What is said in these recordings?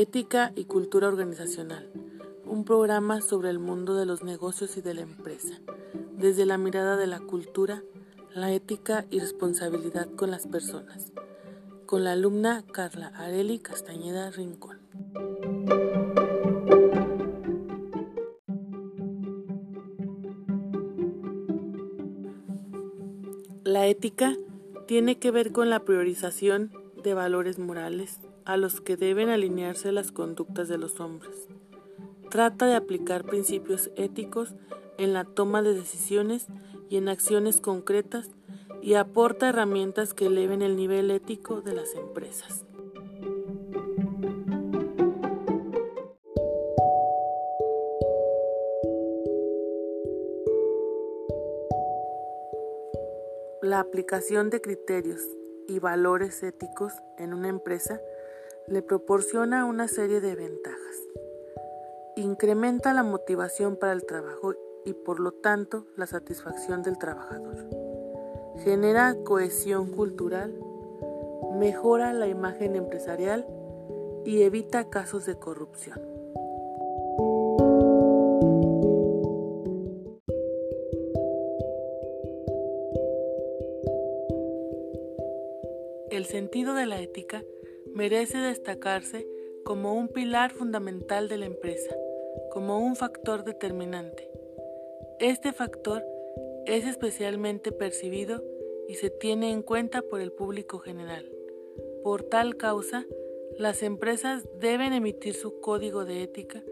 Ética y Cultura Organizacional, un programa sobre el mundo de los negocios y de la empresa, desde la mirada de la cultura, la ética y responsabilidad con las personas, con la alumna Carla Areli Castañeda Rincón. La ética tiene que ver con la priorización de valores morales a los que deben alinearse las conductas de los hombres. Trata de aplicar principios éticos en la toma de decisiones y en acciones concretas y aporta herramientas que eleven el nivel ético de las empresas. La aplicación de criterios y valores éticos en una empresa le proporciona una serie de ventajas. Incrementa la motivación para el trabajo y por lo tanto la satisfacción del trabajador. Genera cohesión cultural, mejora la imagen empresarial y evita casos de corrupción. El sentido de la ética merece destacarse como un pilar fundamental de la empresa, como un factor determinante. Este factor es especialmente percibido y se tiene en cuenta por el público general. Por tal causa, las empresas deben emitir su código de ética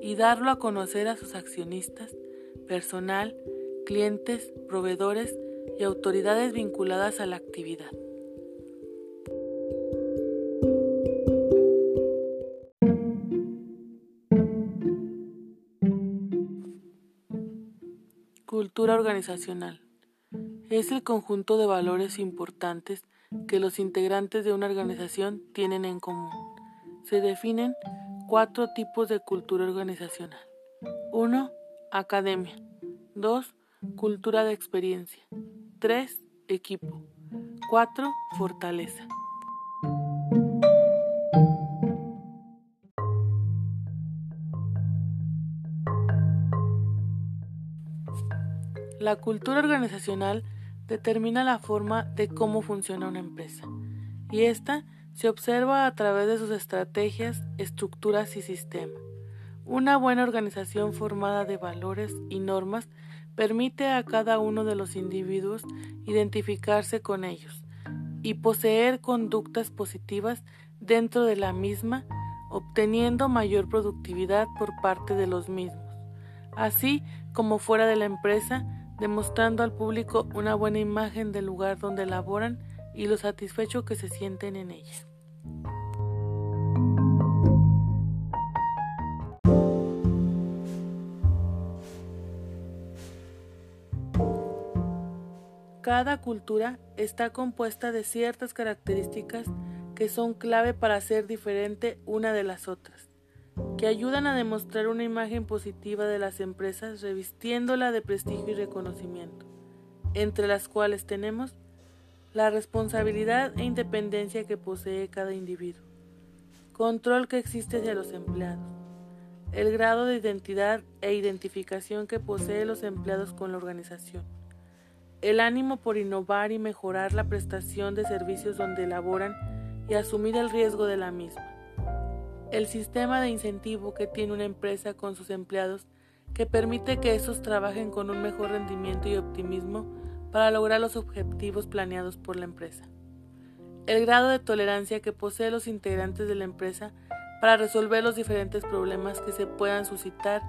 y darlo a conocer a sus accionistas, personal, clientes, proveedores y autoridades vinculadas a la actividad. Cultura organizacional. Es el conjunto de valores importantes que los integrantes de una organización tienen en común. Se definen cuatro tipos de cultura organizacional. 1. Academia. 2. Cultura de experiencia. 3. Equipo. 4. Fortaleza. La cultura organizacional determina la forma de cómo funciona una empresa y esta se observa a través de sus estrategias, estructuras y sistemas. Una buena organización formada de valores y normas permite a cada uno de los individuos identificarse con ellos y poseer conductas positivas dentro de la misma, obteniendo mayor productividad por parte de los mismos, así como fuera de la empresa, demostrando al público una buena imagen del lugar donde laboran y lo satisfecho que se sienten en ella. Cada cultura está compuesta de ciertas características que son clave para ser diferente una de las otras que ayudan a demostrar una imagen positiva de las empresas revistiéndola de prestigio y reconocimiento, entre las cuales tenemos la responsabilidad e independencia que posee cada individuo, control que existe hacia los empleados, el grado de identidad e identificación que posee los empleados con la organización, el ánimo por innovar y mejorar la prestación de servicios donde laboran y asumir el riesgo de la misma el sistema de incentivo que tiene una empresa con sus empleados que permite que estos trabajen con un mejor rendimiento y optimismo para lograr los objetivos planeados por la empresa. El grado de tolerancia que poseen los integrantes de la empresa para resolver los diferentes problemas que se puedan suscitar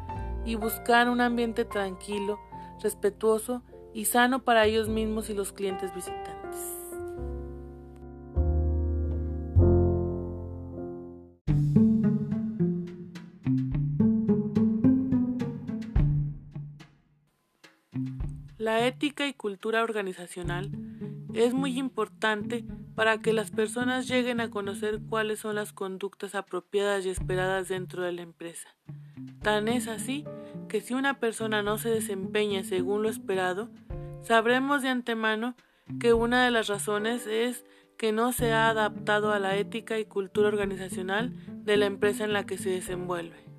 y buscar un ambiente tranquilo, respetuoso y sano para ellos mismos y los clientes visitantes. La ética y cultura organizacional es muy importante para que las personas lleguen a conocer cuáles son las conductas apropiadas y esperadas dentro de la empresa. Tan es así que si una persona no se desempeña según lo esperado, sabremos de antemano que una de las razones es que no se ha adaptado a la ética y cultura organizacional de la empresa en la que se desenvuelve.